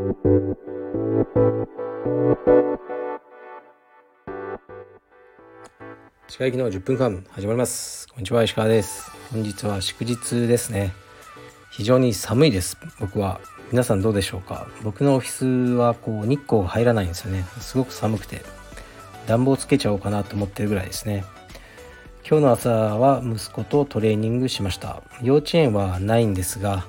石川行きの10分間始まります。こんにちは石川です。本日は祝日ですね。非常に寒いです。僕は。皆さんどうでしょうか？僕のオフィスはこう日光が入らないんですよね。すごく寒くて。暖房つけちゃおうかなと思ってるぐらいですね。今日の朝は息子とトレーニングしました。幼稚園はないんですが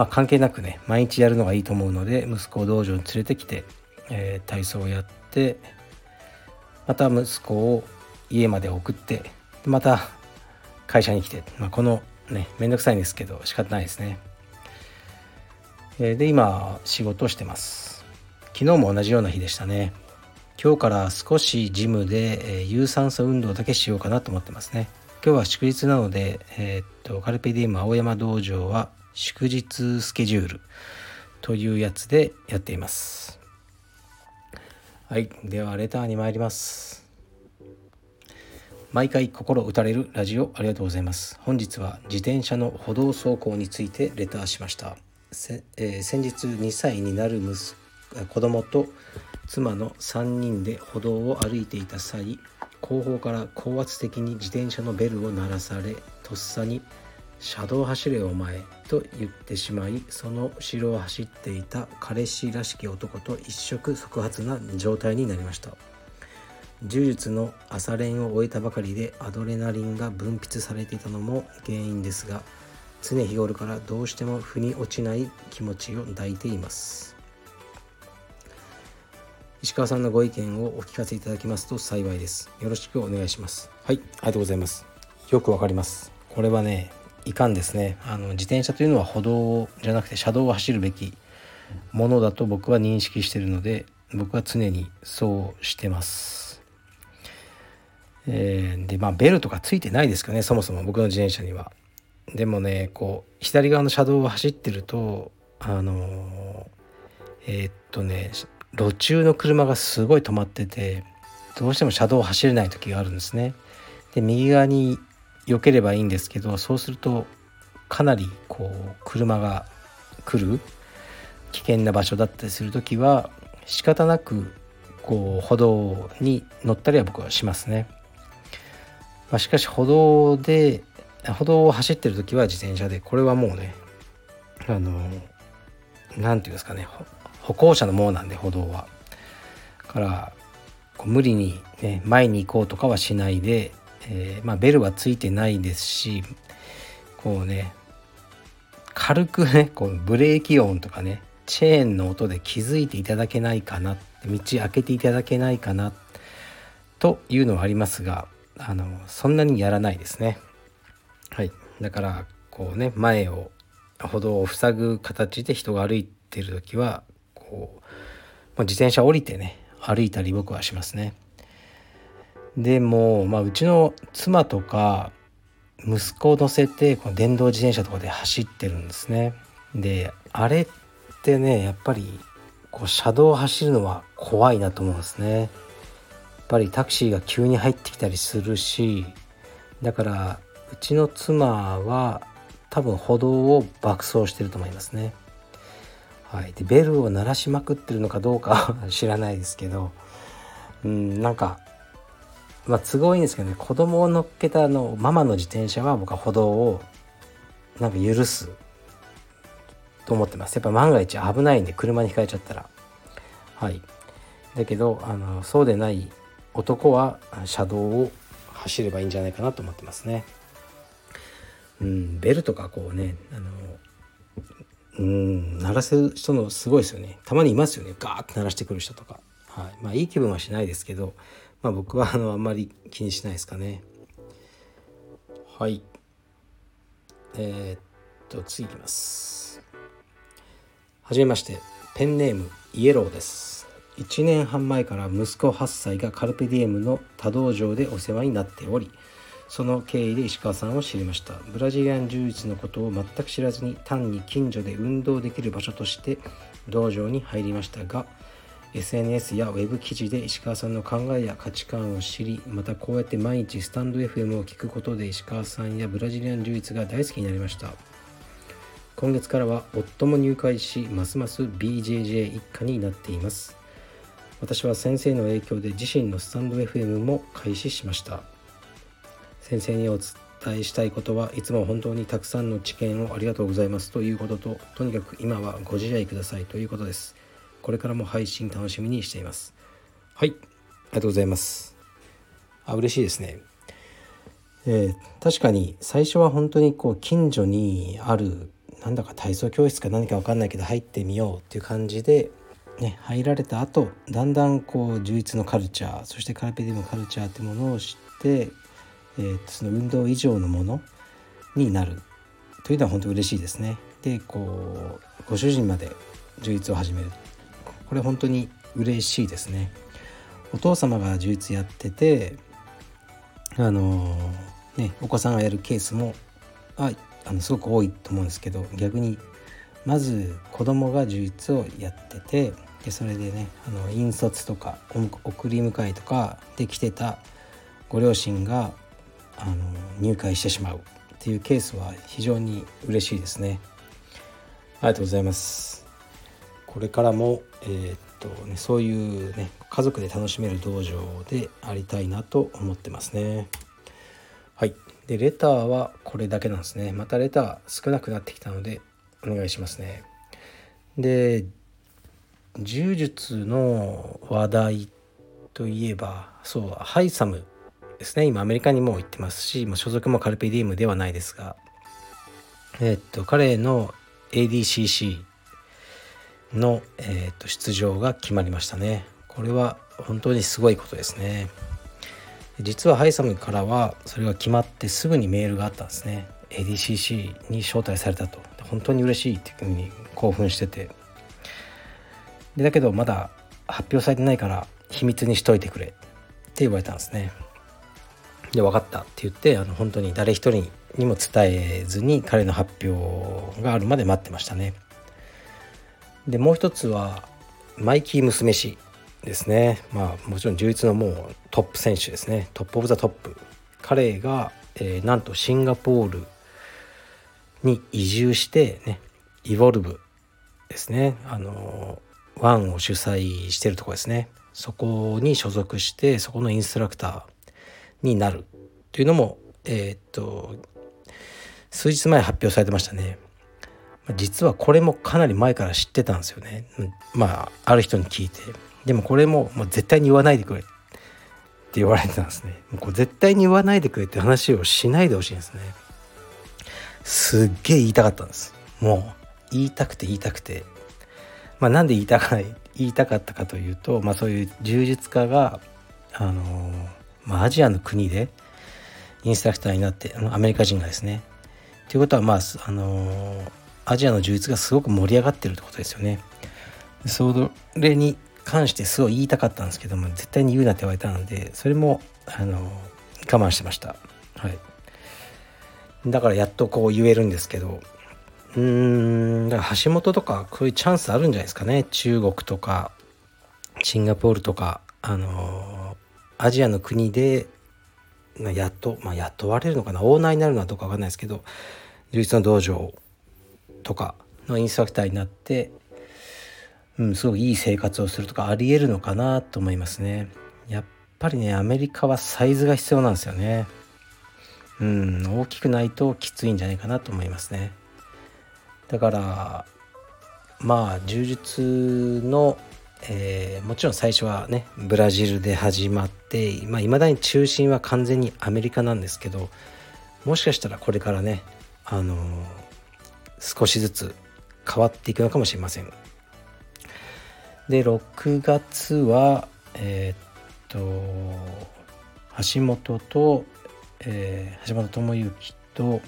まあ関係なくね毎日やるのがいいと思うので息子を道場に連れてきて、えー、体操をやってまた息子を家まで送ってまた会社に来て、まあ、このねめんどくさいんですけど仕方ないですね。えで今仕事をしてます。昨日も同じような日でしたね。今日から少しジムでえ有酸素運動だけしようかなと思ってますね。今日は祝日なので、えー、っとカルペディウム青山道場は祝日スケジュールというやつでやっています。はい。ではレターに参ります。毎回心打たれるラジオありがとうございます。本日は自転車の歩道走行についてレターしました。えー、先日2歳になる息子供と妻の3人で歩道を歩いていた際後方から高圧的に自転車のベルを鳴らされとっさに「車道走れお前」と言ってしまいその後ろを走っていた彼氏らしき男と一触即発な状態になりました。柔術の朝練を終えたばかりでアドレナリンが分泌されていたのも原因ですが常日頃からどうしても腑に落ちない気持ちを抱いています。石川さんのご意見をお聞かせいただきますと幸いです。よろしくお願いします。はいありがとうございます。よくわかります。これはねいかんですねあの自転車というのは歩道じゃなくて車道を走るべきものだと僕は認識してるので僕は常にそうしてますえー、でまあベルとかついてないですかねそもそも僕の自転車には。でもねこう左側の車道を走ってるとあのえー、っとね路中の車がすごい止まっててどうしても車道を走れない時があるんですね。で右側に避ければいいんですけどそうするとかなりこう車が来る危険な場所だったりする時は仕方なくこう歩道に乗ったりは僕はしますね。まあ、しかし歩道で歩道を走ってる時は自転車でこれはもうねあの何て言うんですかね歩行者のものなんで歩道は。からこう無理に、ね、前に行こうとかはしないで、えー、まあ、ベルはついてないですしこうね軽くねこうブレーキ音とかねチェーンの音で気づいていただけないかな道開けていただけないかなというのはありますがあのそんなにやらないですね。はい。だからこうね前を歩道を塞ぐ形で人が歩いてる時はこう自転車降りてね歩いたり僕はしますね。でも、まあ、うちの妻とか息子を乗せてこの電動自転車とかで走ってるんですね。であれってねやっぱりこう車道を走るのは怖いなと思うんですね。やっぱりタクシーが急に入ってきたりするしだからうちの妻は多分歩道を爆走してると思いますね。はい、でベルを鳴らしまくってるのかどうか知らないですけどうんなんかまあ都合いいんですけどね子供を乗っけたのママの自転車は僕は歩道をなんか許すと思ってます。やっぱ万が一危ないんで車にひかれちゃったら。はい。だけどあのそうでない男は車道を走ればいいんじゃないかなと思ってますね。うん、ベルとかこうねあのうん鳴らす人のすごいですよね。たまにいますよね。ガーッて鳴らしてくる人とか、はい、まあいい気分はしないですけど、まあ、僕はあのあんまり気にしないですかね。はい。えー、っと次いきます。はじめまして。ペンネームイエローです。1年半前から息子8歳がカルペディエムの多道場でお世話になっておりその経緯で石川さんを知りました。ブラジリアン柔術のことを全く知らずに単に近所で運動できる場所として道場に入りましたが SNS や web 記事で石川さんの考えや価値観を知りまたこうやって毎日スタンド FM を聞くことで石川さんやブラジリアン柔術が大好きになりました。今月からは夫も入会しますます BJJ 一家になっています。私は先生の影響で自身のスタンド FM も開始しました。先生にお伝えしたいことはいつも本当にたくさんの知見をありがとうございますということととにかく今はご自愛くださいということです。これからも配信楽しみにしています。はい。ありがとうございます。あ嬉しいですね。えー、確かに最初は本当にこう近所にあるなんだか体操教室か何か分かんないけど入ってみようっていう感じで、ね、入られた後だんだんこう充実のカルチャーそしてカルペディウムカルチャーってものを知って、えー、その運動以上のものになる。というのは本当嬉しいですね。でこうご主人まで充実を始める。これ本当に嬉しいですね。お父様が充実やっててあのー、ねお子さんがやるケースもああのすごく多いと思うんですけど逆にまず子供が充実をやっててでそれでねあの引率とか送り迎えとかで来てたご両親があの入会してしまうっていうケースは非常に嬉しいですね。ありがとうございます。これからも、えー、っとね、そういうね家族で楽しめる道場でありたいなと思ってますね。はい。でレターはこれだけなんですね。またレター少なくなってきたのでお願いしますね。で柔術の話題といえばそうハイサムですね。今アメリカにも行ってますし所属もカルペディウムではないですがえ、っと彼の ADCC の、えー、っと出場が決まりましたね。これは本当にすごいことですね。実はハイサムからはそれが決まってすぐにメールがあったんですね。ADCC に招待されたと。本当に嬉しいっていうふうに興奮してて。でだけどまだ発表されてないから秘密にしといてくれ。って言われたんですね。で分かったって言ってあの本当に誰一人にも伝えずに彼の発表があるまで待ってましたね。でもう一つはマイキー・ムスメシですね。まあもちろん柔術のもうトップ選手ですね。 top of the top。彼が、えー、なんとシンガポールに移住してね Evolve ですね。あの ONE を主催してるとこですね。そこに所属してそこのインストラクターになる。というのもえー、っと数日前発表されてましたね。実はこれもかなり前から知ってたんですよね。まあある人に聞いて。でもこれももう絶対に言わないでくれって言われてたんですね。もう絶対に言わないでくれって話をしないでほしいんですね。すっげえ言いたかったんです。もう言いたくて言いたくて。まあなんで言いたか言いたかったかというとまあそういう充実家があのー、まあアジアの国でインストラクターになってアメリカ人がですね。ということはまああのー、アジアの充実がすごく盛り上がってるってことですよね。それに関してすごい言いたかったんですけども絶対に言うなって言われたのでそれもあの我慢してました。はい。だからやっとこう言えるんですけどうーんだから橋本とかこういうチャンスあるんじゃないですかね。中国とかシンガポールとかあのアジアの国でまやっと、まあ、雇われるのかな。オーナーになるのはどうか分かんないですけど充実の道場をとかのインストラクターになってうん、すごくいい生活をするとかありえるのかなと思いますね。やっぱりねアメリカはサイズが必要なんですよね。うん、大きくないときついんじゃないかなと思いますね。だからまあ柔術の、えー、もちろん最初はねブラジルで始まっていまあ、だに中心は完全にアメリカなんですけどもしかしたらこれからねあのー、少しずつ変わっていくのかもしれません。で6月はえー、っと橋本と、えー、橋本智之と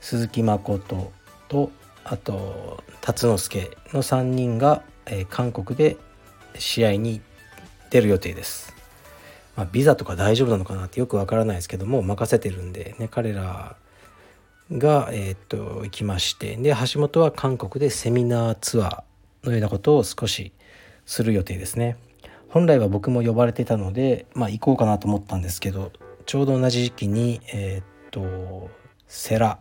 鈴木誠とあと辰之助の3人が、えー、韓国で試合に出る予定です。まあ、ビザとか大丈夫なのかなってよくわからないですけども任せてるんでね彼らが、えー、っと行きましてで橋本は韓国でセミナーツアーのようなことを少しする予定ですね。本来は僕も呼ばれてたのでまあ行こうかなと思ったんですけどちょうど同じ時期にえー、っとセラ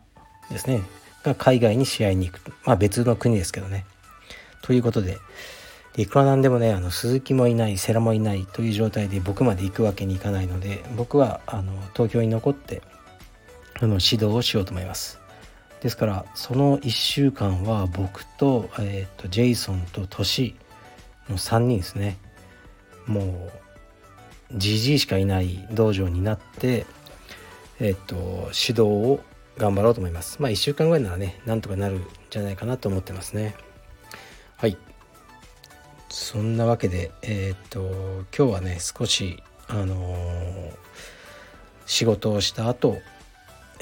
ですねが海外に試合に行くまあ別の国ですけどね。ということでいくらなんでもねあの鈴木もいない世良もいないという状態で僕まで行くわけにいかないので僕はあの東京に残ってあの指導をしようと思います。ですからその1週間は僕と,、えーと、ジェイソンとトシの3人ですね。もうじじいしかいない道場になってえっ、ー、と指導を頑張ろうと思います。まあ1週間ぐらいならねなんとかなるんじゃないかなと思ってますね。はい。そんなわけでえっ、ー、と今日はね少しあのー、仕事をした後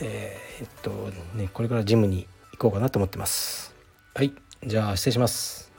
えー、っとねこれからジムに行こうかなと思ってます。はいじゃあ失礼します。